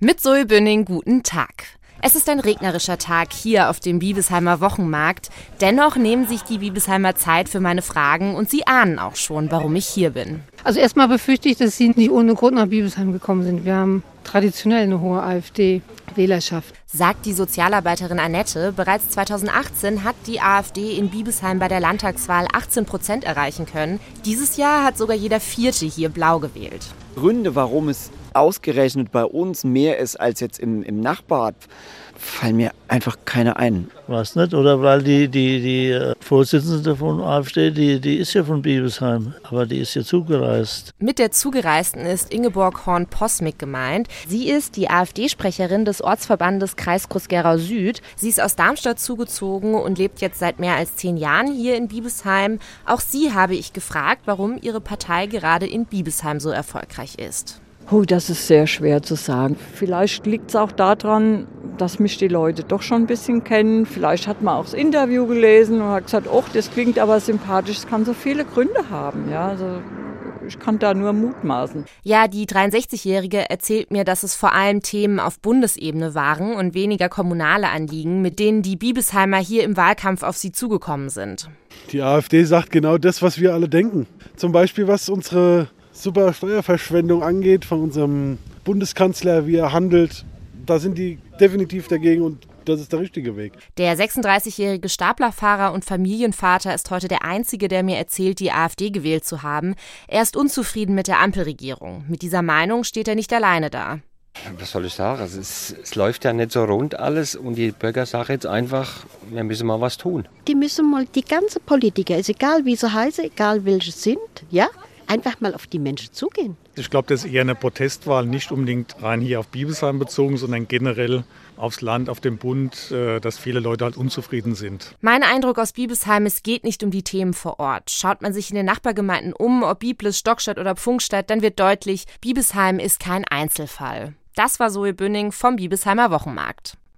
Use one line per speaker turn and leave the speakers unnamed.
Mit Zoe Bünning guten Tag. Es ist ein regnerischer Tag hier auf dem Bibesheimer Wochenmarkt. Dennoch nehmen sich die Bibesheimer Zeit für meine Fragen und sie ahnen auch schon, warum ich hier bin.
Also erstmal befürchte ich, dass sie nicht ohne Grund nach Bibesheim gekommen sind. Wir haben traditionell eine hohe AfD-Wählerschaft.
Sagt die Sozialarbeiterin Annette. Bereits 2018 hat die AfD in Bibesheim bei der Landtagswahl 18 Prozent erreichen können. Dieses Jahr hat sogar jeder Vierte hier blau gewählt.
Gründe, warum es ausgerechnet bei uns mehr ist als jetzt im, im Nachbarort, fallen mir einfach keine ein.
Was nicht? Oder weil die, die, die äh, Vorsitzende von AfD, die, die ist ja von Bibelsheim, aber die ist ja zugereist.
Mit der Zugereisten ist Ingeborg Horn-Posmik gemeint. Sie ist die AfD-Sprecherin des Ortsverbandes Kreis Groß-Gerau Süd. Sie ist aus Darmstadt zugezogen und lebt jetzt seit mehr als zehn Jahren hier in Bibesheim. Auch sie habe ich gefragt, warum ihre Partei gerade in Bibesheim so erfolgreich ist.
Oh, das ist sehr schwer zu sagen. Vielleicht liegt es auch daran, dass mich die Leute doch schon ein bisschen kennen. Vielleicht hat man auch das Interview gelesen und hat gesagt, oh, das klingt aber sympathisch. Es kann so viele Gründe haben. Ja, also ich kann da nur mutmaßen.
Ja, die 63-Jährige erzählt mir, dass es vor allem Themen auf Bundesebene waren und weniger kommunale Anliegen, mit denen die Bibesheimer hier im Wahlkampf auf sie zugekommen sind.
Die AfD sagt genau das, was wir alle denken. Zum Beispiel, was unsere super Steuerverschwendung angeht von unserem Bundeskanzler, wie er handelt, da sind die definitiv dagegen und das ist der richtige Weg.
Der 36-jährige Staplerfahrer und Familienvater ist heute der Einzige, der mir erzählt, die AfD gewählt zu haben. Er ist unzufrieden mit der Ampelregierung. Mit dieser Meinung steht er nicht alleine da.
Was soll ich sagen? Also es, es, läuft ja nicht so rund alles und die Bürger sagen jetzt einfach, wir müssen mal was tun.
Die müssen mal, die ganzen Politiker, ist egal wie sie heißen, egal welche sind, ja, einfach mal auf die Menschen zugehen.
Ich glaube, das ist eher eine Protestwahl, nicht unbedingt rein hier auf Bibelsheim bezogen, sondern generell aufs Land, auf den Bund, äh, dass viele Leute halt unzufrieden sind.
Mein Eindruck aus Bibelsheim, es geht nicht um die Themen vor Ort. Schaut man sich in den Nachbargemeinden um, ob Biblis, Stockstadt oder Pfungstadt, dann wird deutlich, Bibelsheim ist kein Einzelfall. Das war Zoe Bünning vom Bibesheimer Wochenmarkt.